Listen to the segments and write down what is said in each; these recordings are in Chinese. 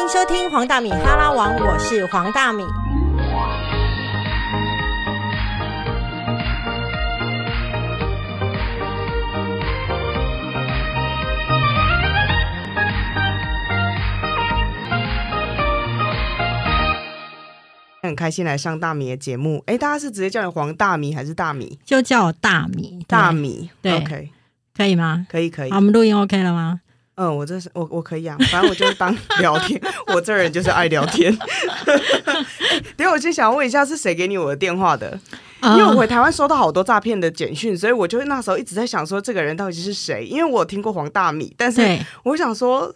迎收听黄大米哈拉王，我是黄大米。很开心来上大米的节目。哎，大家是直接叫你黄大米还是大米？就叫我大米，大米，对，OK，可以吗？可以可以好，我。们录音 OK 了吗？嗯，我这是我我可以啊，反正我就是当 聊天，我这人就是爱聊天。哎等下我先想问一下，是谁给你我的电话的？因为我回台湾收到好多诈骗的简讯，所以我就那时候一直在想说，这个人到底是谁？因为我有听过黄大米，但是，我想说，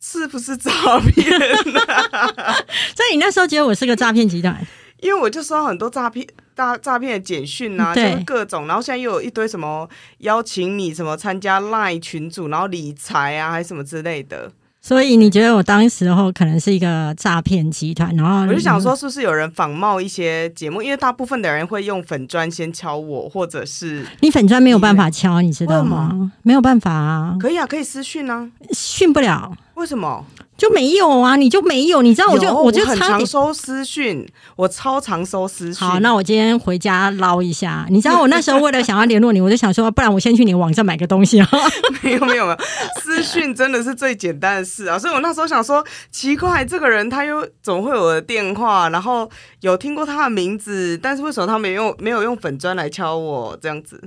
是不是诈骗、啊？所以你那时候觉得我是个诈骗集团，因为我就收到很多诈骗大诈骗的简讯啊，就对是各种，然后现在又有一堆什么邀请你什么参加 Line 群组，然后理财啊，还是什么之类的。所以你觉得我当时候可能是一个诈骗集团，然后我就想说，是不是有人仿冒一些节目？因为大部分的人会用粉砖先敲我，或者是你粉砖没有办法敲，你知道吗？没有办法啊，可以啊，可以私讯啊。训不了。为什么？就没有啊，你就没有，你知道我就我就很。常收私讯，我超常收私讯。好，那我今天回家捞一下。你知道我那时候为了想要联络你，我就想说，不然我先去你网站买个东西啊。没有没有没有，私讯真的是最简单的事啊！所以我那时候想说，奇怪，这个人他又怎么会有我的电话？然后有听过他的名字，但是为什么他没用没有用粉砖来敲我这样子？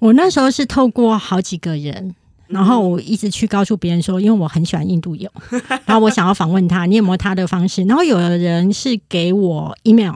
我那时候是透过好几个人。然后我一直去告诉别人说，因为我很喜欢印度友，然后我想要访问他，你有没有他的方式？然后有的人是给我 email，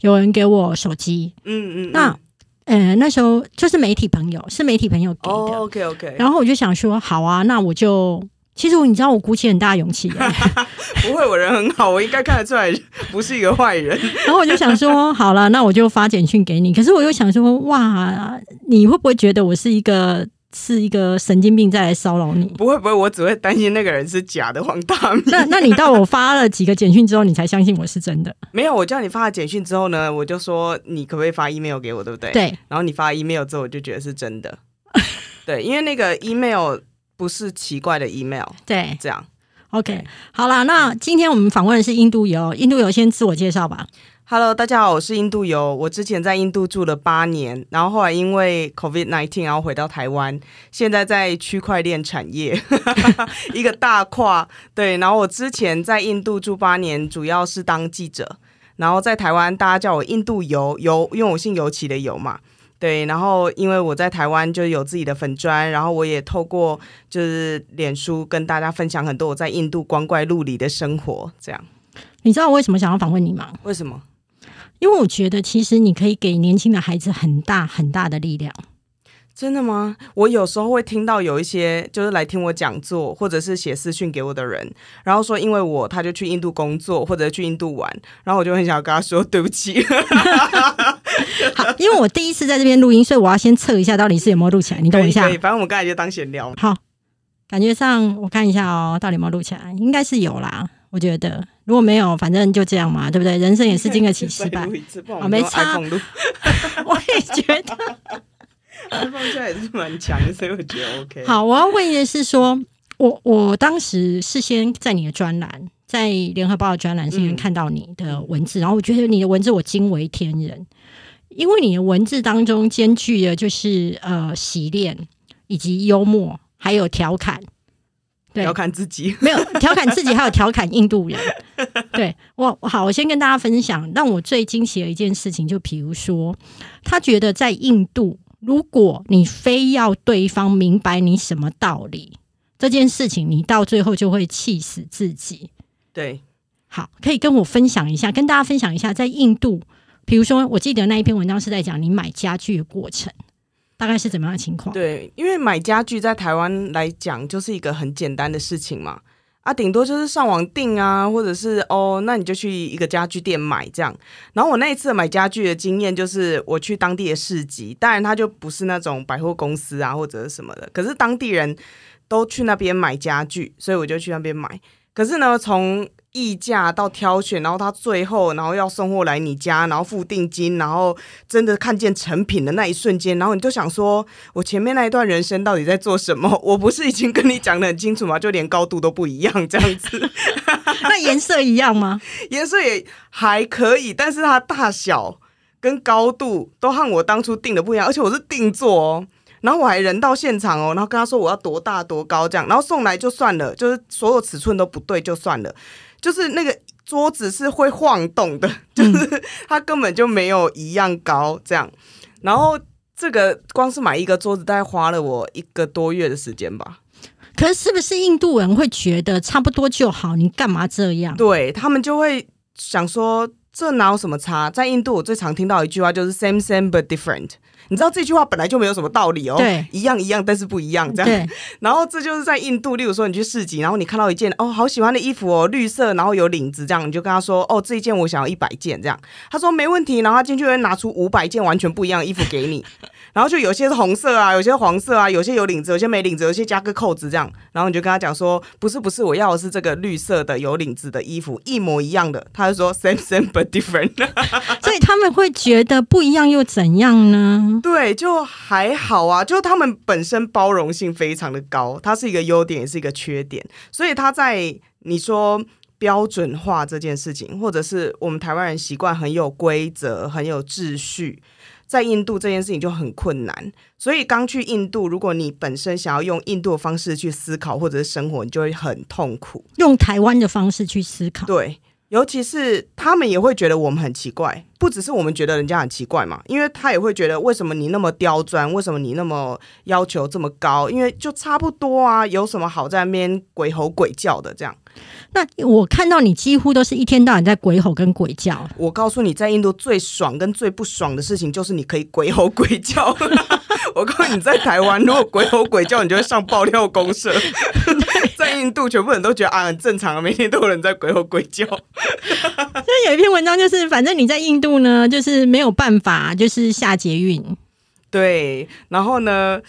有人给我手机。嗯嗯，那呃那时候就是媒体朋友，是媒体朋友给的。哦，OK OK，然后我就想说，好啊，那我就其实你知道我鼓起很大勇气、欸，不会，我人很好，我应该看得出来不是一个坏人。然后我就想说，好了，那我就发简讯给你。可是我又想说，哇，你会不会觉得我是一个是一个神经病再来骚扰你？不会不会，我只会担心那个人是假的黄大米。那那你到我发了几个简讯之后，你才相信我是真的？没有，我叫你发了简讯之后呢，我就说你可不可以发 email 给我，对不对？。对，然后你发 email 之后，我就觉得是真的。对，因为那个 email 不是奇怪的 email，对这样。，OK，好啦，那今天我们访问的是印度游，印度游先自我介绍吧。Hello，大家好，我是印度游。我之前在印度住了八年，然后后来因为 COVID nineteen，然后回到台湾，现在在区块链产业 一个大跨。对，然后我之前在印度住八年，主要是当记者，然后在台湾大家叫我印度游游，因为我姓尤其的游嘛。对，然后因为我在台湾就有自己的粉砖，然后我也透过就是脸书跟大家分享很多我在印度光怪陆离的生活，这样你知道我为什么想要访问你吗？为什么？因为我觉得其实你可以给年轻的孩子很大很大的力量。真的吗？我有时候会听到有一些就是来听我讲座，或者是写私讯给我的人，然后说因为我他就去印度工作或者去印度玩，然后我就很想跟他说对不起。好，因为我第一次在这边录音，所以我要先测一下到底是有没有录起来。你等我一下反正我们刚才就当闲聊。好，感觉上我看一下哦，到底有没有录起来？应该是有啦，我觉得如果没有，反正就这样嘛，对不对？人生也是经得起失败再录。一 次，不然好我们用没差 我也觉得。，iPhone 现在也是蛮强的，所以我觉得 OK。，好，我要问的是说，我我当时事先在你的专栏，在联合报的专栏先嗯看到你的文字，然后我觉得你的文字我惊为天人，因为你的文字当中兼具了就是呃洗练以及幽默，还有调侃。对要看自己。没有调侃自己，还有调侃印度人。对我好，我先跟大家分享，让我最惊奇的一件事情，就比如说，他觉得在印度，如果你非要对方明白你什么道理，这件事情你到最后就会气死自己。对，好，可以跟我分享一下，跟大家分享一下，在印度，比如说，我记得那一篇文章是在讲你买家具的过程，大概是怎么样的情况？对，因为买家具在台湾来讲就是一个很简单的事情嘛，啊，顶多就是上网订啊，或者是哦，那你就去一个家具店买这样。然后我那一次买家具的经验就是我去当地的市集，当然它就不是那种百货公司啊或者是什么的，可是当地人都去那边买家具，所以我就去那边买。可是呢，从议价到挑选，然后他最后然后要送货来你家，然后付定金，然后真的看见成品的那一瞬间，然后你就想说，我前面那一段人生到底在做什么？我不是已经跟你讲的很清楚吗？就连高度都不一样这样子。那颜色一样吗？颜色也还可以，但是它大小跟高度都和我当初定的不一样，而且我是定做哦。然后我还人到现场哦，然后跟他说我要多大多高这样，然后送来就算了，就是所有尺寸都不对就算了，就是那个桌子是会晃动的，就是它根本就没有一样高这样。然后这个光是买一个桌子，大概花了我一个多月的时间吧。可是是不是印度人会觉得差不多就好？你干嘛这样？对他们就会想说，这哪有什么差？在印度，我最常听到一句话就是 “same same but different”。你知道这句话本来就没有什么道理哦，对，一样一样，但是不一样这样。然后这就是在印度，例如说你去市集，然后你看到一件哦好喜欢的衣服哦，绿色，然后有领子这样，你就跟他说哦这一件我想要一百件这样，他说没问题，然后他进去会拿出五百件完全不一样的衣服给你。然后就有些是红色啊，有些黄色啊，有些有领子，有些没领子，有些加个扣子这样。然后你就跟他讲说，不是不是，我要的是这个绿色的有领子的衣服，一模一样的。他就说 same same but different。所以他们会觉得不一样又怎样呢？对，就还好啊，就他们本身包容性非常的高，它是一个优点，也是一个缺点。所以他在你说标准化这件事情，或者是我们台湾人习惯很有规则、很有秩序。在印度这件事情就很困难，所以刚去印度，如果你本身想要用印度的方式去思考或者是生活，你就会很痛苦。用台湾的方式去思考，对，尤其是他们也会觉得我们很奇怪，不只是我们觉得人家很奇怪嘛，因为他也会觉得为什么你那么刁钻，为什么你那么要求这么高？因为就差不多啊，有什么好在那边鬼吼鬼叫的这样？那我看到你几乎都是一天到晚在鬼吼跟鬼叫。我告诉你，在印度最爽跟最不爽的事情就是你可以鬼吼鬼叫。我告诉你，在台湾如果鬼吼鬼叫，你就会上爆料公社。在印度，全部人都觉得啊很正常，每天都有人在鬼吼鬼叫。所以有一篇文章就是，反正你在印度呢，就是没有办法，就是下捷运。对，然后呢，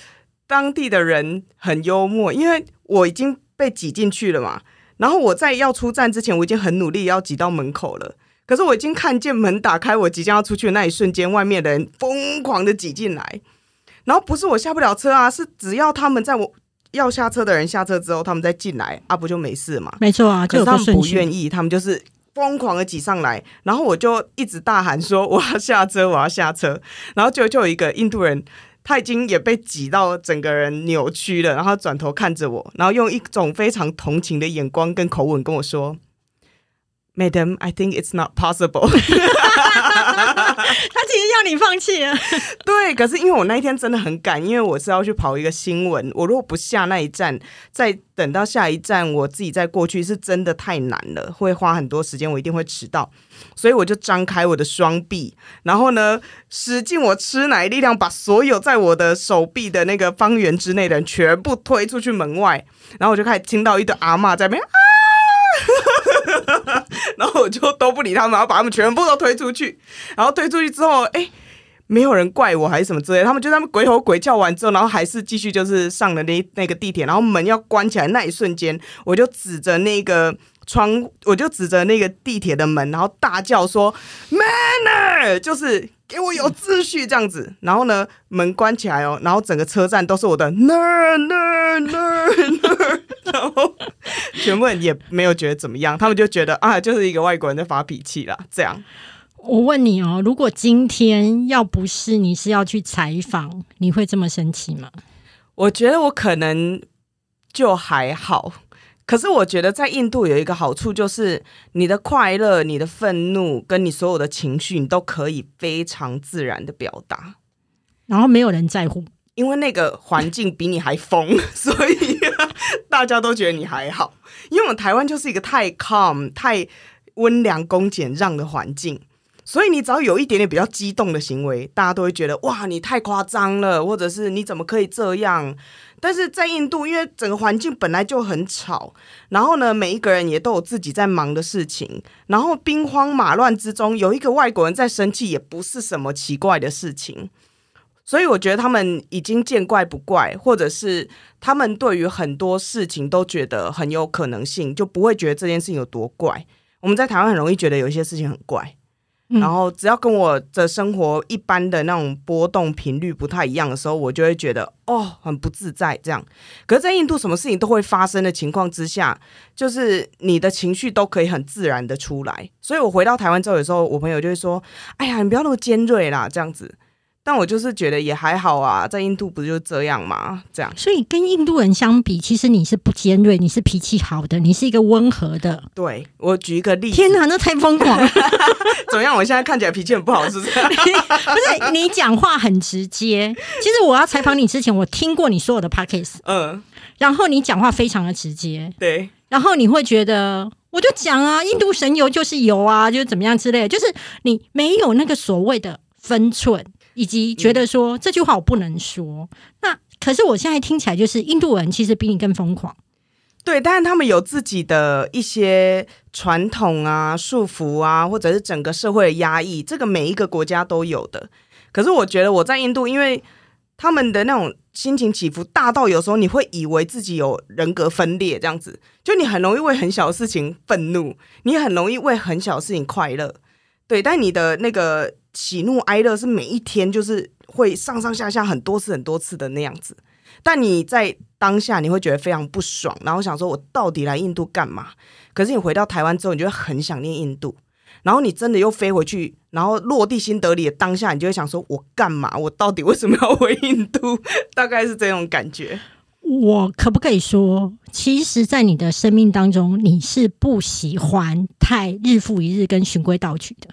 当地的人很幽默，因为我已经被挤进去了嘛。然后我在要出站之前，我已经很努力要挤到门口了。可是我已经看见门打开，我即将要出去的那一瞬间，外面的人疯狂的挤进来。然后不是我下不了车啊，是只要他们在我要下车的人下车之后，他们再进来啊，不就没事嘛？没错啊，可是他们不愿意，他们就是疯狂的挤上来。然后我就一直大喊说：“我要下车，我要下车。”然后就就有一个印度人。他已经也被挤到整个人扭曲了，然后转头看着我，然后用一种非常同情的眼光跟口吻跟我说。Madam, I think it's not possible。他其实要你放弃了。对，可是因为我那一天真的很赶，因为我是要去跑一个新闻。我如果不下那一站，再等到下一站，我自己再过去，是真的太难了，会花很多时间，我一定会迟到。所以我就张开我的双臂，然后呢，使尽我吃奶力量，把所有在我的手臂的那个方圆之内的人全部推出去门外。然后我就开始听到一堆阿妈在那边啊。然后我就都不理他们，然后把他们全部都推出去。然后推出去之后，哎，没有人怪我还是什么之类。他们就他们鬼吼鬼叫完之后，然后还是继续就是上了那那个地铁。然后门要关起来那一瞬间，我就指着那个窗，我就指着那个地铁的门，然后大叫说：“Manner，就是给我有秩序这样子。”然后呢，门关起来哦，然后整个车站都是我的 ner ner ner ner。然后全部人也没有觉得怎么样，他们就觉得啊，就是一个外国人在发脾气啦。这样，我问你哦，如果今天要不是你是要去采访，你会这么生气吗？我觉得我可能就还好，可是我觉得在印度有一个好处，就是你的快乐、你的愤怒跟你所有的情绪，你都可以非常自然的表达，然后没有人在乎。因为那个环境比你还疯，所以大家都觉得你还好。因为我们台湾就是一个太 calm、太温良恭俭让的环境，所以你只要有一点点比较激动的行为，大家都会觉得哇，你太夸张了，或者是你怎么可以这样？但是在印度，因为整个环境本来就很吵，然后呢，每一个人也都有自己在忙的事情，然后兵荒马乱之中，有一个外国人在生气，也不是什么奇怪的事情。所以我觉得他们已经见怪不怪，或者是他们对于很多事情都觉得很有可能性，就不会觉得这件事情有多怪。我们在台湾很容易觉得有一些事情很怪，嗯然后只要跟我的生活一般的那种波动频率不太一样的时候，我就会觉得哦很不自在这样。可是，在印度什么事情都会发生的情况之下，就是你的情绪都可以很自然的出来。所以我回到台湾之后，有时候我朋友就会说：“哎呀，你不要那么尖锐啦，这样子。”但我就是觉得也还好啊，在印度不就这样吗，这样所以跟印度人相比，其实你是不尖锐，你是脾气好的，你是一个温和的。对我举一个例子，天哪，那太疯狂了！怎么样？我现在看起来脾气很不好，是不是？不是你讲话很直接。其实我要采访你之前，我听过你所有的 podcast，嗯，然后你讲话非常的直接，对，然后你会觉得。我就讲啊，印度神油就是油啊，就是怎么样之类的，就是你没有那个所谓的分寸，以及觉得说、这句话我不能说。那可是我现在听起来就是印度人其实比你更疯狂。对，但是他们有自己的一些传统啊、束缚啊，或者是整个社会的压抑，这个每一个国家都有的。可是我觉得我在印度，因为他们的那种心情起伏大到有时候你会以为自己有人格分裂，这样子，就你很容易为很小的事情愤怒，你很容易为很小的事情快乐。对，但你的那个喜怒哀乐是每一天就是会上上下下很多次很多次的那样子。但你在当下你会觉得非常不爽，然后想说我到底来印度干嘛？可是你回到台湾之后，你就会很想念印度，然后你真的又飞回去，然后落地新德里的当下，你就会想说我干嘛？我到底为什么要回印度？大概是这种感觉。我可不可以说，其实，在你的生命当中，你是不喜欢太日复一日跟循规蹈矩的。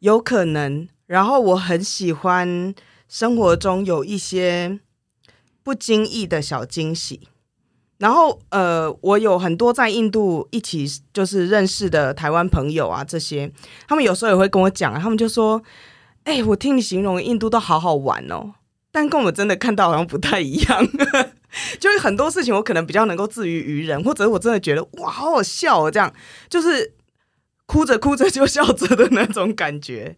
有可能。然后我很喜欢生活中有一些不经意的小惊喜。然后呃，我有很多在印度一起就是认识的台湾朋友啊，这些他们有时候也会跟我讲，他们就说：“哎、我听你形容印度都好好玩哦，但跟我们真的看到好像不太一样。”就是很多事情我可能比较能够自娱于人，或者我真的觉得哇，好好笑哦，这样就是哭着哭着就笑着的那种感觉。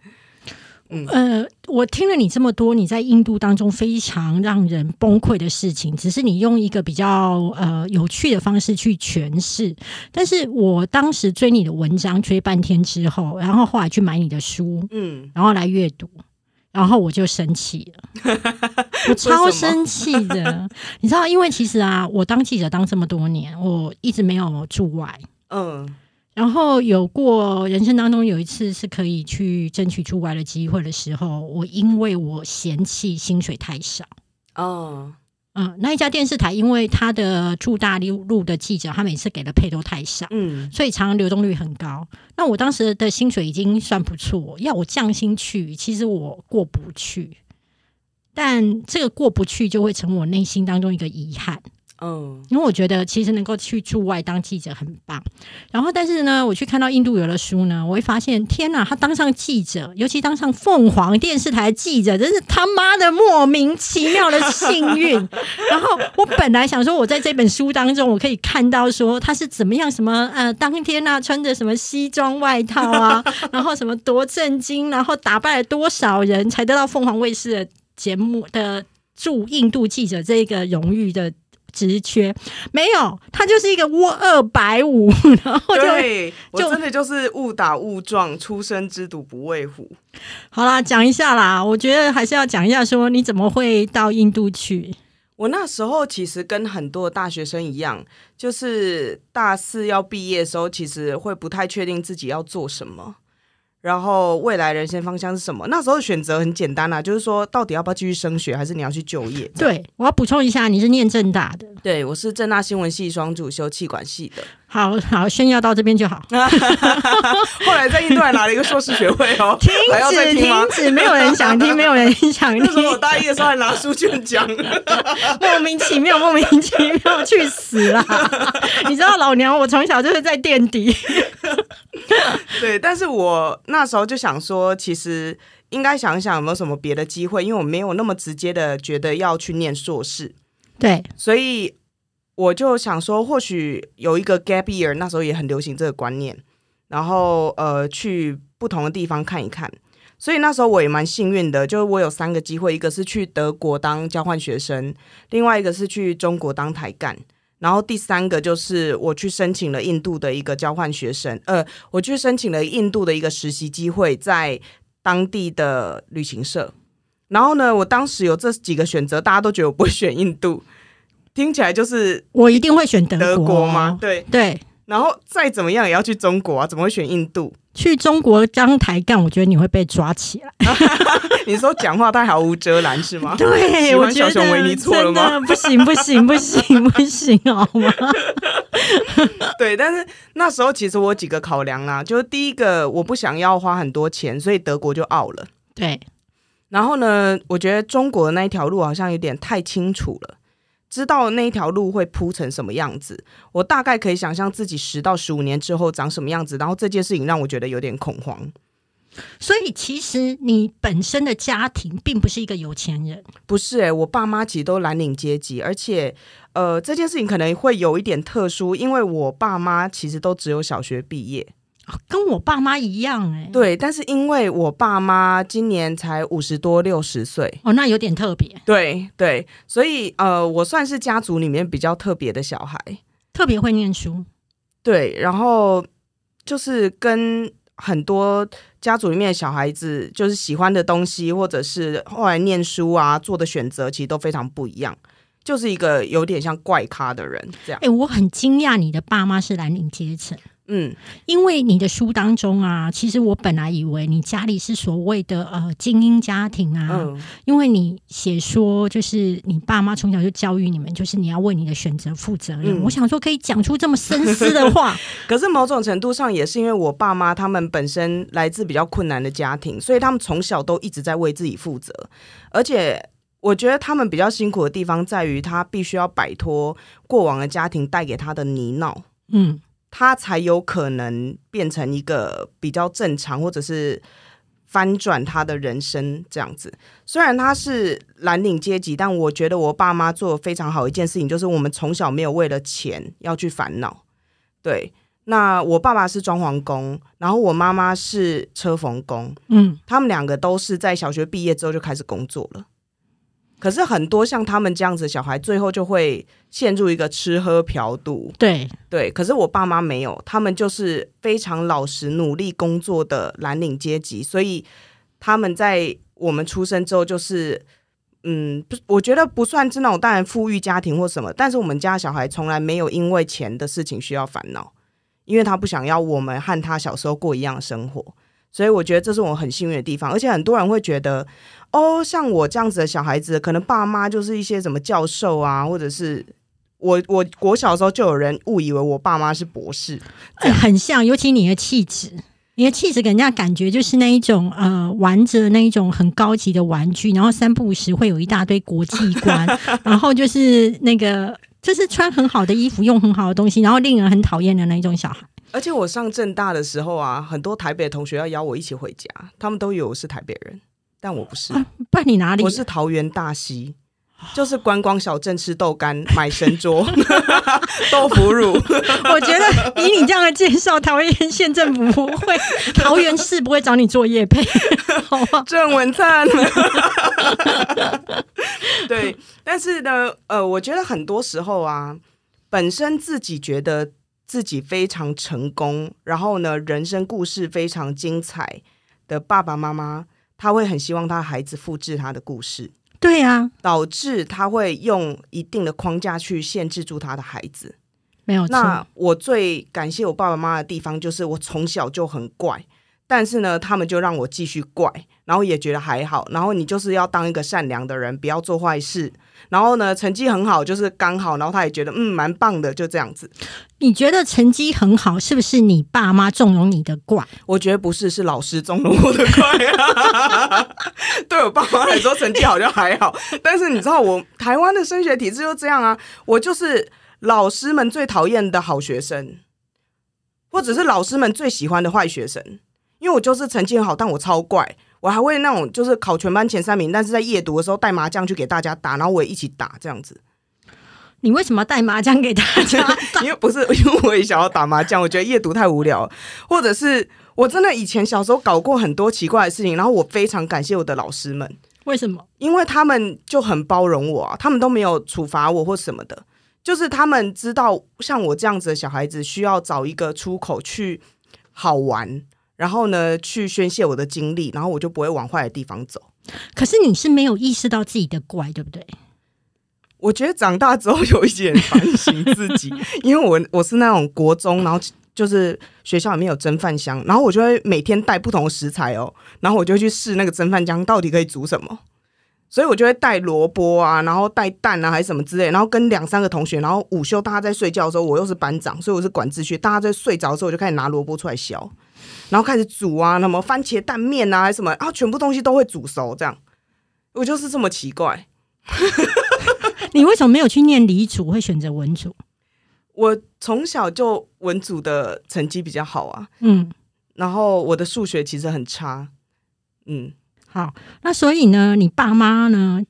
嗯呃，我听了你这么多，你在印度当中非常让人崩溃的事情，只是你用一个比较呃有趣的方式去诠释。但是我当时追你的文章追半天之后，然后后来去买你的书，嗯，然后来阅读，然后我就生气了，我超生气的。你知道，因为其实啊，我当记者当这么多年，我一直没有驻外。嗯然后有过人生当中有一次是可以去争取出外的机会的时候，我因为我嫌弃薪水太少，哦，嗯，那一家电视台因为他的驻大陆路的记者，他每次给的配都太少，嗯所以常常流动率很高。那我当时的薪水已经算不错，要我降薪去，其实我过不去。但这个过不去，就会成我内心当中一个遗憾。嗯因为我觉得其实能够去驻外当记者很棒，然后但是呢，我去看到印度有的书呢，我会发现天哪，他当上记者，尤其当上凤凰电视台记者，真是他妈的莫名其妙的幸运。然后我本来想说，我在这本书当中，我可以看到说他是怎么样，什么呃，当天啊穿着什么西装外套啊，然后什么多震惊，然后打败了多少人才得到凤凰卫视的节目的驻印度记者这个荣誉的。职缺没有，他就是一个窝二百五，然后就对 我就真的就是误打误撞，初生之犊不畏虎。好啦，讲一下啦。我觉得还是要讲一下，说你怎么会到印度去？我那时候其实跟很多大学生一样，就是大四要毕业的时候，其实会不太确定自己要做什么，然后未来人生方向是什么。那时候选择很简单啦、就是说到底要不要继续升学，还是你要去就业？对，我要补充一下，你是念正大的。对，我是正大新闻系双主修气管系的，好好炫耀到这边就好，后来在印度还拿了一个硕士学位哦。停止停？止，没有人想听，没有人想 那时候我，大一的时候还拿书卷奖，莫名其妙，莫名其妙，去死啦！你知道老娘我从小就是在垫底，对，但是我那时候就想说，其实应该想一想有没有什么别的机会，因为我没有那么直接的觉得要去念硕士，对，所以我就想说，或许有一个 gap year，那时候也很流行这个观念，然后呃，去不同的地方看一看。所以那时候我也蛮幸运的，就是我有三个机会，一个是去德国当交换学生，另外一个是去中国当台干，然后第三个就是我去申请了印度的一个交换学生，呃，我去申请了印度的一个实习机会，在当地的旅行社。然后呢，我当时有这几个选择，大家都觉得我不会选印度，听起来就是我一定会选德德国国吗？？对。对，然后再怎么样也要去中国啊，怎么会选印度？去中国当抬杠，我觉得你会被抓起来。你说讲话太毫无遮拦是吗？对，我觉得？真的不行，不行，不行，不行，好吗？对，但是那时候其实我有几个考量啦，就是第一个我不想要花很多钱，所以德国就傲了。对，然后呢，我觉得中国的那一条路好像有点太清楚了，知道那一条路会铺成什么样子，我大概可以想象自己十到十五年之后长什么样子。然后这件事情让我觉得有点恐慌。所以其实你本身的家庭并不是一个有钱人，不是诶、我爸妈其实都蓝领阶级，而且呃，这件事情可能会有一点特殊，因为我爸妈其实都只有小学毕业。哦跟我爸妈一样哎、对，但是因为我爸妈今年才五十多六十岁，哦，那有点特别，对对，所以呃，我算是家族里面比较特别的小孩。特别会念书。对，然后就是跟很多家族里面的小孩子，就是喜欢的东西，或者是后来念书啊做的选择，其实都非常不一样。就是一个有点像怪咖的人这样哎、。我很惊讶你的爸妈是蓝领阶层。嗯，因为你的书当中啊，其实我本来以为你家里是所谓的呃精英家庭啊，嗯，因为你写说就是你爸妈从小就教育你们，就是你要为你的选择负责任。嗯。我想说可以讲出这么深思的话，可是某种程度上也是因为我爸妈他们本身来自比较困难的家庭，所以他们从小都一直在为自己负责，而且。我觉得他们比较辛苦的地方在于，他必须要摆脱过往的家庭带给他的泥淖，嗯，他才有可能变成一个比较正常，或者是翻转他的人生这样子。虽然他是蓝领阶级，但我觉得我爸妈做的非常好一件事情，就是我们从小没有为了钱要去烦恼。对，那我爸爸是装潢工，然后我妈妈是车缝工，嗯，他们两个都是在小学毕业之后就开始工作了。可是很多像他们这样子的小孩，最后就会陷入一个吃喝嫖赌，对，对，可是我爸妈没有，他们就是非常老实、努力工作的蓝领阶级，所以他们在我们出生之后，就是嗯，不，我觉得不算是那种当然富裕家庭或什么，但是我们家小孩从来没有因为钱的事情需要烦恼，因为他不想要我们和他小时候过一样的生活。所以我觉得这是我很幸运的地方，而且很多人会觉得，哦，像我这样子的小孩子，可能爸妈就是一些什么教授啊，或者是我我我小时候就有人误以为我爸妈是博士，很像，尤其你的气质。你的气质给人家感觉就是那一种呃，玩着那一种很高级的玩具，然后三不五时会有一大堆国际观，然后就是那个就是穿很好的衣服，用很好的东西，然后令人很讨厌的那一种小孩。而且我上正大的时候啊，很多台北同学要邀我一起回家，他们都以为我是台北人，但我不是，不然你哪里？我是桃园大溪。就是观光小镇吃豆干、买神桌、豆腐乳，我觉得以你这样的介绍，桃园县政府不会，桃园市不会找你做业配，好吗？郑文灿。对，但是呢，呃，我觉得很多时候啊，本身自己觉得自己非常成功，然后呢，人生故事非常精彩的爸爸妈妈，他会很希望他的孩子复制他的故事。对啊，导致他会用一定的框架去限制住他的孩子。没有那。我最感谢我爸爸妈妈的地方，就是我从小就很怪，但是呢，他们就让我继续怪，然后也觉得还好。然后你就是要当一个善良的人，不要做坏事。然后呢，成绩很好，就是刚好。然后他也觉得嗯蛮棒的，就这样子。你觉得成绩很好，是不是你爸妈纵容你的怪？我觉得不是，是老师纵容我的怪啊。对我爸妈来说，成绩好像还好，但是你知道，我台湾的升学体制就这样啊，我就是老师们最讨厌的好学生，或者是老师们最喜欢的坏学生，因为我就是成绩很好，但我超怪。我还会那种就是考全班前三名，但是在夜读的时候带麻将去给大家打，然后我也一起打这样子。你为什么要带麻将给大家？因为不是，因为我也想要打麻将，我觉得夜读太无聊，或者是我真的以前小时候搞过很多奇怪的事情，然后我非常感谢我的老师们，为什么？因为他们就很包容我啊，他们都没有处罚我或什么的。就是他们知道像我这样子的小孩子需要找一个出口去好玩，然后呢去宣泄我的精力，然后我就不会往坏的地方走。可是你是没有意识到自己的怪，对不对？我觉得长大之后有一点反省自己，因为我我是那种国中，然后就是学校里面有蒸饭箱，然后我就会每天带不同的食材哦，然后我就去试那个蒸饭箱到底可以煮什么，所以我就会带萝卜啊，然后带蛋啊，还是什么之类，然后跟两三个同学，然后午休大家在睡觉的时候，我又是班长，所以我是管秩序，大家在睡着的时候，我就开始拿萝卜出来削，然后开始煮啊，什么番茄蛋面啊，还是什么，然后全部东西都会煮熟，这样，我就是这么奇怪。你为什么没有去念理组，会选择文组？我从小就文组的成绩比较好啊，嗯，然后我的数学其实很差，嗯，好，那所以呢，你爸妈呢，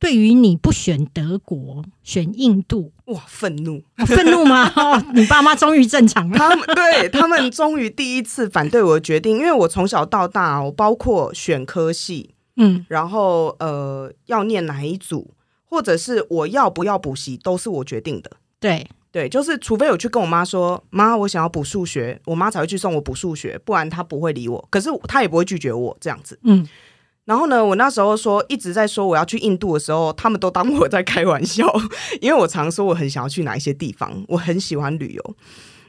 对于你不选德国，选印度，哇，愤怒，哦愤怒吗？哦，你爸妈终于正常了。他们对他们终于第一次反对我的决定，因为我从小到大，我包括选科系，嗯然后呃要念哪一组，或者是我要不要补习，都是我决定的。对，对，就是除非我去跟我妈说，妈，我想要补数学，我妈才会去送我补数学，不然她不会理我。可是她也不会拒绝我这样子。嗯，然后呢，我那时候说一直在说我要去印度的时候，他们都当我在开玩笑，因为我常说我很想要去哪一些地方，我很喜欢旅游。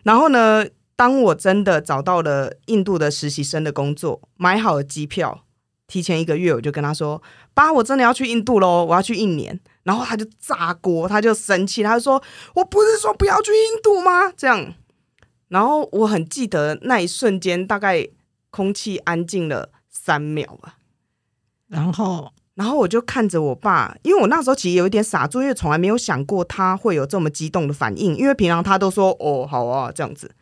然后呢，当我真的找到了印度的实习生的工作，买好了机票，提前一个月我就跟他说：“爸，我真的要去印度喽，我要去一年。”然后他就炸锅，他就生气，他就说：“我不是说不要去印度吗？”这样，然后我很记得那一瞬间，大概空气安静了三秒吧。然后然后我就看着我爸，因为我那时候其实有一点傻住，因为从来没有想过他会有这么激动的反应，因为平常他都说“哦，好啊”这样子。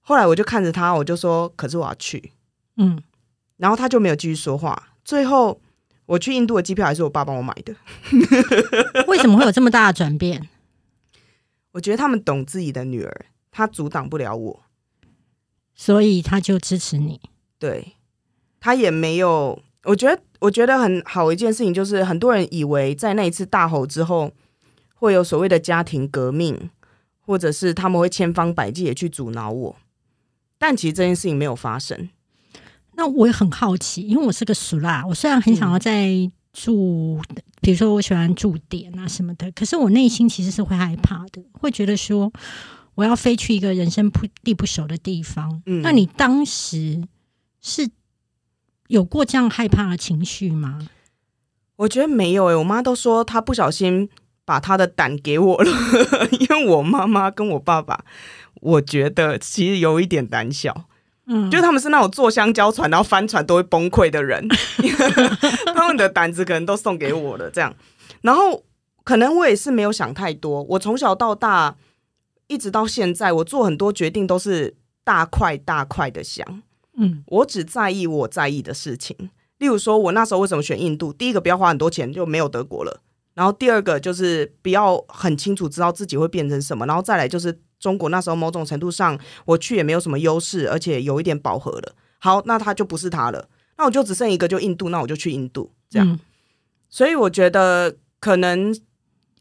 后来我就看着他，我就说：“可是我要去。嗯，”然后他就没有继续说话。最后我去印度的机票还是我爸帮我买的。为什么会有这么大的转变？我觉得他们懂自己的女儿，他阻挡不了我。所以他就支持你。对他也没有，我觉得我觉得很好一件事情，就是很多人以为在那一次大吼之后，会有所谓的家庭革命，或者是他们会千方百计的去阻挠我，但其实这件事情没有发生。那我也很好奇，因为我是个俗辣，我虽然很想要在住，比如说我喜欢住点啊什么的，可是我内心其实是会害怕的，会觉得说我要飞去一个人生不地不熟的地方。嗯那你当时是有过这样害怕的情绪吗？我觉得没有诶、我妈都说她不小心把她的胆给我了，因为我妈妈跟我爸爸，我觉得其实有一点胆小。嗯，就他们是那种坐香蕉船，然后翻船都会崩溃的人，他们的胆子可能都送给我了，这样。然后可能我也是没有想太多，我从小到大一直到现在，我做很多决定都是大块大块的想，嗯我只在意我在意的事情。例如说，我那时候为什么选印度？第一个不要花很多钱，就没有德国了。然后第二个就是不要很清楚知道自己会变成什么，然后再来就是中国那时候某种程度上我去也没有什么优势，而且有一点饱和了。好，那它就不是它了，那我就只剩一个，就印度，那我就去印度这样。嗯所以我觉得可能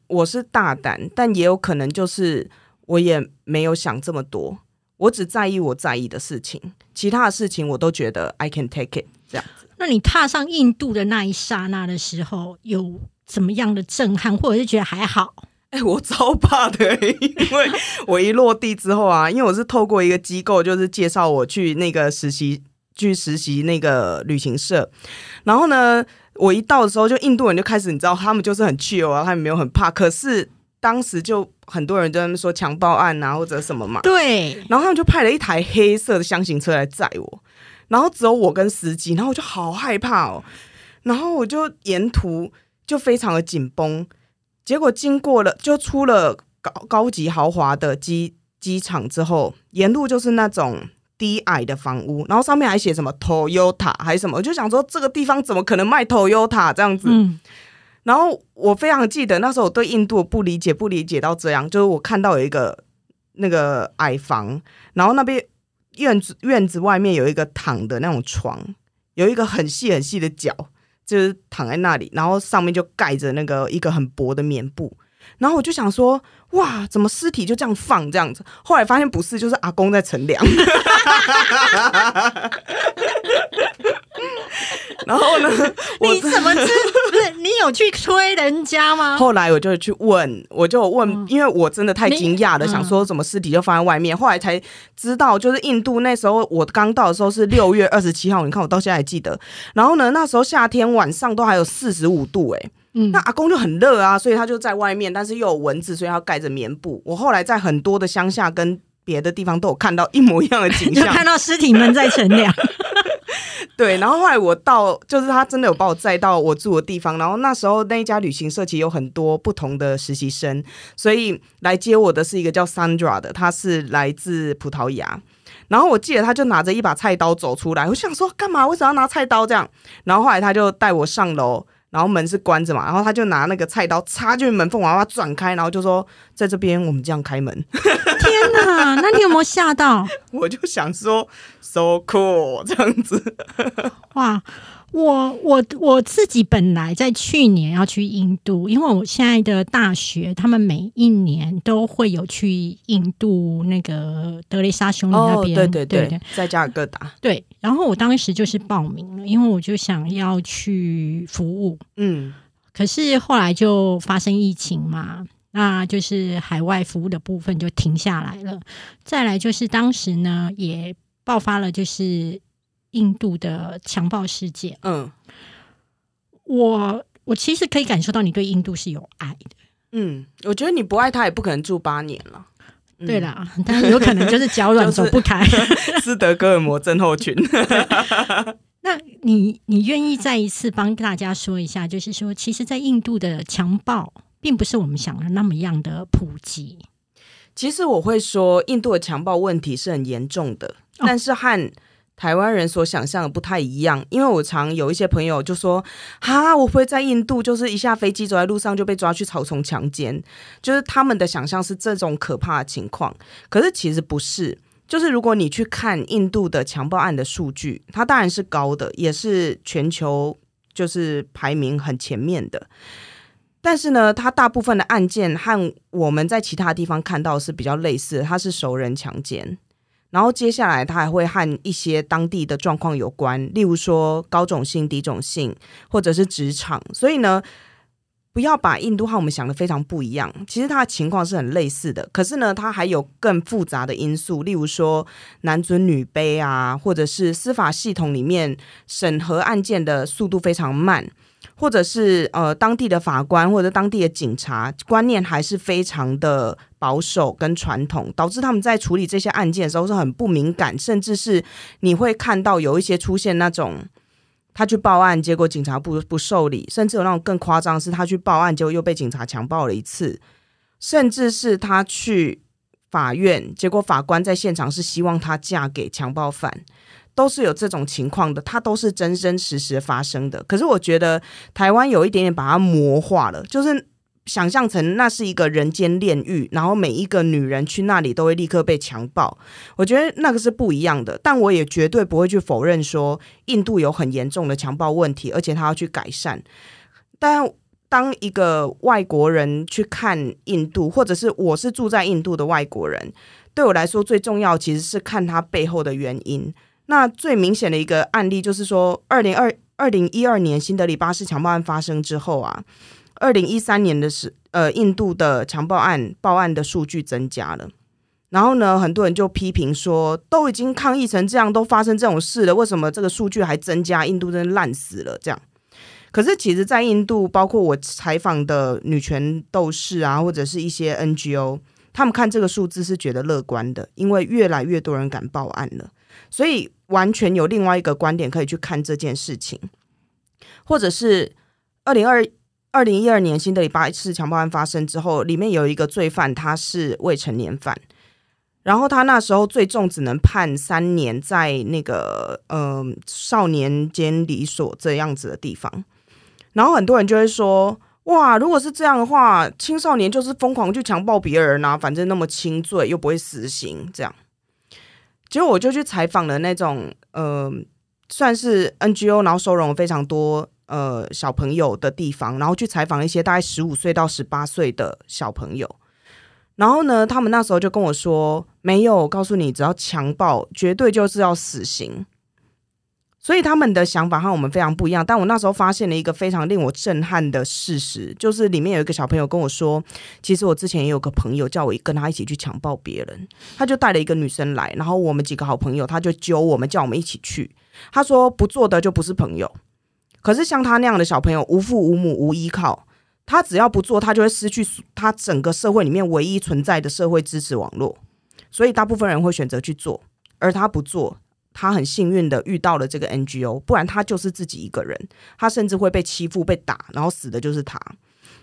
我是大胆，但也有可能就是我也没有想这么多，我只在意我在意的事情，其他的事情我都觉得 I can take it 这样子。那你踏上印度的那一刹那的时候，有怎么样的震撼，或者是觉得还好？哎、我超怕的、因为我一落地之后啊，因为我是透过一个机构，就是介绍我去那个实习，去实习那个旅行社，然后呢，我一到的时候，就印度人就开始，你知道，他们就是很 chill 啊，他们没有很怕，可是当时就很多人在那边说强暴案啊或者什么嘛，对，然后他们就派了一台黑色的箱型车来载我，然后只有我跟司机，然后我就好害怕哦，然后我就沿途就非常的紧绷，结果经过了就出了高高级豪华的机机场之后，沿路就是那种低矮的房屋，然后上面还写什么 Toyota 还是什么，我就想说这个地方怎么可能卖 Toyota 这样子？嗯然后我非常记得那时候我对印度不理解，不理解到这样，就是我看到有一个那个矮房，然后那边院子院子外面有一个躺的那种床，有一个很细很细的脚，就是躺在那里，然后上面就盖着那个一个很薄的棉布，然后我就想说，哇，怎么尸体就这样放这样子？后来发现不是，就是阿公在乘凉。然后呢，我你怎么知？不是你有去催人家吗？后来我就去问，我就问，因为我真的太惊讶了，你想说怎么尸体就放在外面。后来才知道，就是印度那时候我刚到的时候是六月二十七号，你看我到现在还记得。然后呢，那时候夏天晚上都还有四十五度、欸，嗯那阿公就很热啊，所以他就在外面，但是又有蚊子，所以他要盖着棉布。我后来在很多的乡下跟别的地方都有看到一模一样的景就象，看到尸体们在乘凉。对，然后后来我到，就是他真的有把我载到我住的地方，然后那时候那一家旅行社其实有很多不同的实习生，所以来接我的是一个叫 Sandra 的，他是来自葡萄牙。然后我记得他就拿着一把菜刀走出来，我想说干嘛？为什么要拿菜刀这样？然后后来他就带我上楼，然后门是关着嘛，然后他就拿那个菜刀插进门缝，把它转开，然后就说在这边我们这样开门。天哪！那你有没有吓到？我就想说 so cool 这样子。哇！我我我自己本来在去年要去印度，因为我现在的大学，他们每一年都会有去印度那个德雷莎兄弟那边，哦对对对对，在加尔各答。对。然后我当时就是报名了，因为我就想要去服务，嗯可是后来就发生疫情嘛，那就是海外服务的部分就停下来了。再来就是当时呢也爆发了就是印度的强暴事件。嗯我我其实可以感受到你对印度是有爱的，嗯，我觉得你不爱他也不可能住八年了。嗯对，啦，但是有可能就是脚 软走不开。斯德哥尔摩症候群。那你你愿意再一次帮大家说一下，就是说，其实，在印度的强暴并不是我们想的那么样的普及。其实我会说，印度的强暴问题是很严重的，哦但是和台湾人所想象的不太一样。因为我常有一些朋友就说：“哈，我不会在印度，就是一下飞机走在路上就被抓去草丛强奸。”就是他们的想象是这种可怕的情况，可是其实不是。就是如果你去看印度的强暴案的数据，它当然是高的，也是全球就是排名很前面的。但是呢，它大部分的案件和我们在其他地方看到是比较类似的，它是熟人强奸。然后接下来，它还会和一些当地的状况有关，例如说高种姓、低种姓，或者是职场。所以呢，不要把印度和我们想的非常不一样。其实它的情况是很类似的，可是呢，它还有更复杂的因素，例如说男尊女卑啊，或者是司法系统里面审核案件的速度非常慢。或者是呃当地的法官或者当地的警察观念还是非常的保守跟传统，导致他们在处理这些案件的时候是很不敏感，甚至是你会看到有一些出现那种他去报案，结果警察不不受理，甚至有那种更夸张，是他去报案，结果又被警察强暴了一次，甚至是他去法院，结果法官在现场是希望他嫁给强暴犯。都是有这种情况的，他都是真真实实发生的。可是我觉得台湾有一点点把它魔化了，就是想象成那是一个人间炼狱，然后每一个女人去那里都会立刻被强暴。我觉得那个是不一样的，但我也绝对不会去否认说印度有很严重的强暴问题，而且他要去改善。但当一个外国人去看印度，或者是我是住在印度的外国人，对我来说最重要其实是看他背后的原因。那最明显的一个案例就是说，二零二二零一二年新德里巴士强暴案发生之后啊，二零一三年的时，呃，印度的强暴案报案的数据增加了。然后呢，很多人就批评说，都已经抗议成这样，都发生这种事了，为什么这个数据还增加？印度真的烂死了，这样。可是其实，在印度，包括我采访的女权斗士啊，或者是一些 NGO，他们看这个数字是觉得乐观的，因为越来越多人敢报案了。所以完全有另外一个观点可以去看这件事情，或者是二零二二零一二年新德里八次强暴案发生之后，里面有一个罪犯，他是未成年犯，然后他那时候最重只能判三年，在那个呃少年监理所这样子的地方，然后很多人就会说。哇，如果是这样的话，青少年就是疯狂去强暴别人啊，反正那么轻罪又不会死刑，这样。结果我就去采访了那种呃，算是 NGO，然后收容非常多呃小朋友的地方，然后去采访一些大概十五岁到十八岁的小朋友。然后呢，他们那时候就跟我说，没有告诉你，只要强暴，绝对就是要死刑。所以他们的想法和我们非常不一样。但我那时候发现了一个非常令我震撼的事实，就是里面有一个小朋友跟我说，其实我之前也有个朋友叫我跟他一起去强暴别人，他就带了一个女生来，然后我们几个好朋友，他就揪我们叫我们一起去。他说不做的就不是朋友。可是像他那样的小朋友，无父无母无依靠，他只要不做，他就会失去他整个社会里面唯一存在的社会支持网络。所以大部分人会选择去做，而他不做。他很幸运的遇到了这个 NGO，不然他就是自己一个人，他甚至会被欺负、被打，然后死的就是他。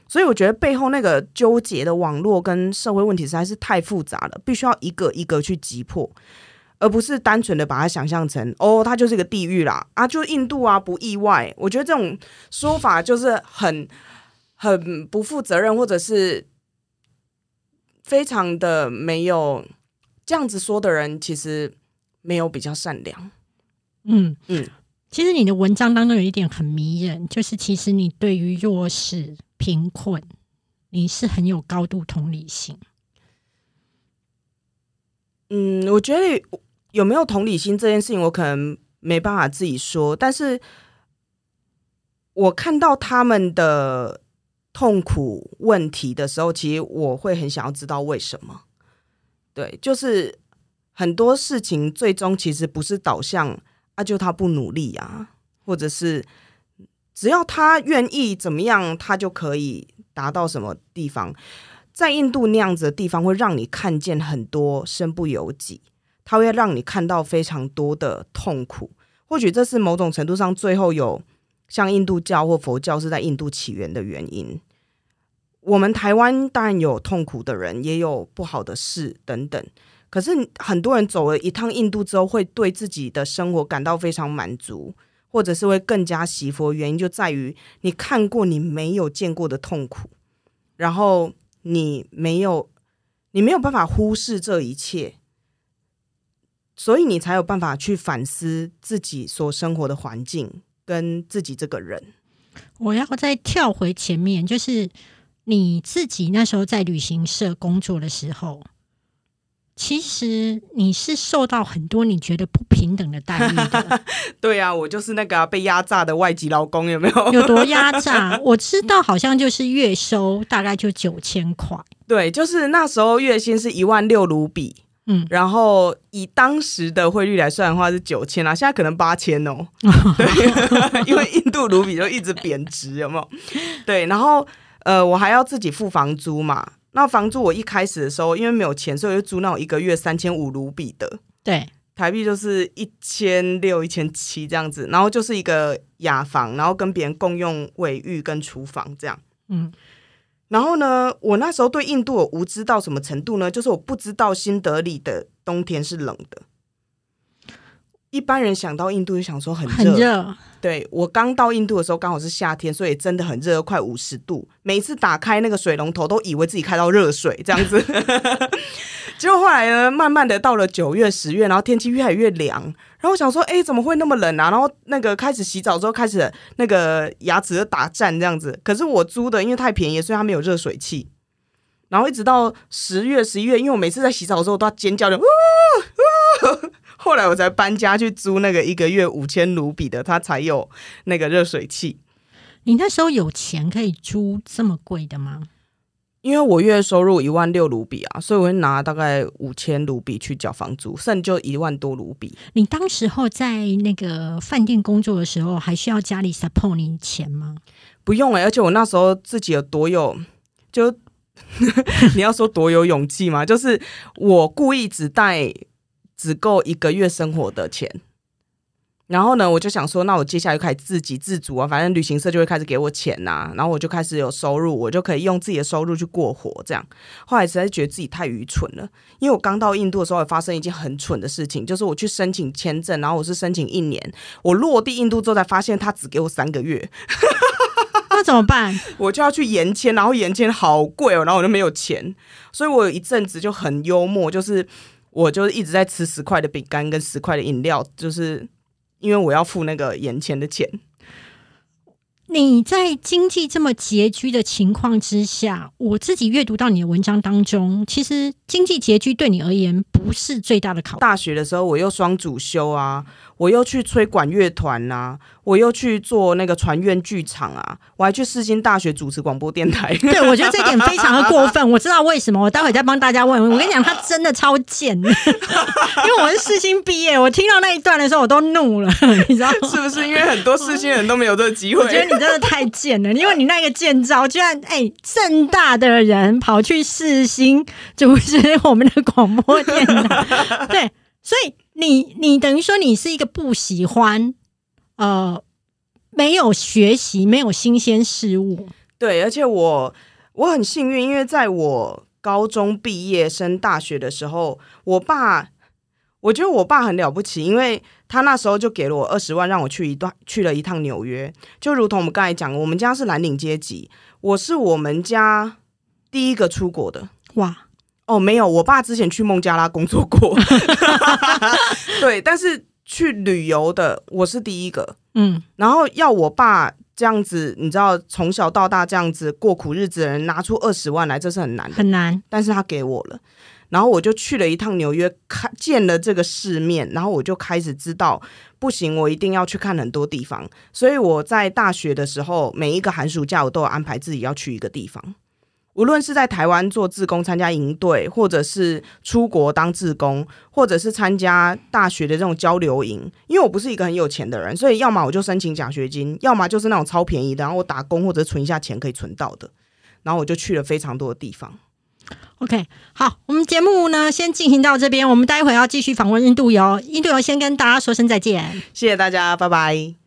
所以我觉得背后那个纠结的网络跟社会问题实在是太复杂了，必须要一个一个去击破，而不是单纯的把它想象成哦，它就是个地狱啦啊，就印度啊，不意外。我觉得这种说法就是很很不负责任，或者是非常的没有这样子说的人，其实。没有比较善良，嗯嗯，其实你的文章当中有一点很迷人，就是其实你对于弱势、贫困，你是很有高度同理心。嗯，我觉得有没有同理心这件事情，我可能没办法自己说，但是我看到他们的痛苦问题的时候，其实我会很想要知道为什么。对，就是。很多事情最终其实不是导向啊，就他不努力啊，或者是只要他愿意怎么样，他就可以达到什么地方。在印度那样子的地方，会让你看见很多身不由己，它会让你看到非常多的痛苦。或许这是某种程度上最后有像印度教或佛教是在印度起源的原因。我们台湾当然有痛苦的人，也有不好的事等等。可是很多人走了一趟印度之后，会对自己的生活感到非常满足，或者是会更加喜佛。原因就在于你看过你没有见过的痛苦，然后你没有，你没有办法忽视这一切，所以你才有办法去反思自己所生活的环境跟自己这个人。我要再跳回前面，就是你自己那时候在旅行社工作的时候。其实你是受到很多你觉得不平等的待遇的。对啊，我就是那个被压榨的外籍劳工，有没有？有多压榨？我知道，好像就是月收大概就九千块。对，就是那时候月薪是一万六卢比，嗯，然后以当时的汇率来算的话是九千啊，现在可能八千哦。对，因为印度卢比就一直贬值，有没有？对，然后呃，我还要自己付房租嘛。那房租我一开始的时候，因为没有钱，所以就租那种一个月三千五卢比的，对，台币就是一千六、一千七这样子。然后就是一个雅房，然后跟别人共用卫浴跟厨房这样。嗯，然后呢，我那时候对印度有无知到什么程度呢？就是我不知道新德里的冬天是冷的。一般人想到印度就想说很热。对我刚到印度的时候，刚好是夏天，所以真的很热，快五十度。每次打开那个水龙头，都以为自己开到热水这样子。结果后来呢，慢慢的到了九月、十月，然后天气越来越凉。然后我想说，哎，怎么会那么冷啊？然后那个开始洗澡之后，开始那个牙齿打颤这样子。可是我租的因为太便宜，所以它没有热水器。然后一直到十月、十一月，因为我每次在洗澡的时候都要尖叫的。后来我才搬家去租那个一个月五千卢比的，它才有那个热水器。你那时候有钱可以租这么贵的吗？因为我月收入一万六卢比啊，所以我会拿大概五千卢比去缴房租，剩就一万多卢比。你当时候在那个饭店工作的时候，还需要家里 support 你钱吗？不用哎，而且我那时候自己有多有，就 你要说多有勇气嘛，就是我故意只带。只够一个月生活的钱，然后呢，我就想说，那我接下来就开始自给自足啊，反正旅行社就会开始给我钱呐，然后我就开始有收入，我就可以用自己的收入去过活。这样，后来实在觉得自己太愚蠢了，因为我刚到印度的时候，也发生一件很蠢的事情，就是我去申请签证，然后我是申请一年，我落地印度之后才发现他只给我三个月，那怎么办？我就要去延签，然后延签好贵哦，然后我就没有钱，所以我有一阵子就很幽默，就是。我就一直在吃十块的饼干跟十块的饮料，就是因为我要付那个眼前的钱。你在经济这么拮据的情况之下，我自己阅读到你的文章当中，其实经济拮据对你而言不是最大的考。大学的时候，我又双主修啊，我又去吹管乐团啊，我又去做那个船院剧场啊，我还去世新大学主持广播电台。对，我觉得这点非常的过分。我知道为什么，我待会再帮大家问。我跟你讲，他真的超贱，因为我是世新毕业，我听到那一段的时候我都怒了，你知道是不是？因为很多世新人都没有这个机会。我觉得你真的太贱了，因为你那个贱招，居然哎，正大的人跑去世新主持我们的广播电台，对，所以你你等于说你是一个不喜欢呃没有学习、没有新鲜事物，对，而且我我很幸运，因为在我高中毕业升大学的时候，我爸。我觉得我爸很了不起，因为他那时候就给了我二十万，让我去一段去了一趟纽约。就如同我们刚才讲，我们家是蓝领阶级，我是我们家第一个出国的。哇哦，没有，我爸之前去孟加拉工作过。对，但是去旅游的我是第一个。嗯，然后要我爸这样子，你知道，从小到大这样子过苦日子的人拿出二十万来，这是很难的，很难。但是他给我了。然后我就去了一趟纽约，看见了这个世面，然后我就开始知道，不行，我一定要去看很多地方。所以我在大学的时候，每一个寒暑假我都有安排自己要去一个地方，无论是在台湾做志工参加营队，或者是出国当志工，或者是参加大学的这种交流营。因为我不是一个很有钱的人，所以要么我就申请奖学金，要么就是那种超便宜的，然后我打工或者存一下钱可以存到的。然后我就去了非常多的地方。OK，好，我们节目呢先进行到这边，我们待会要继续访问印度游。印度游先跟大家说声再见，谢谢大家，拜拜。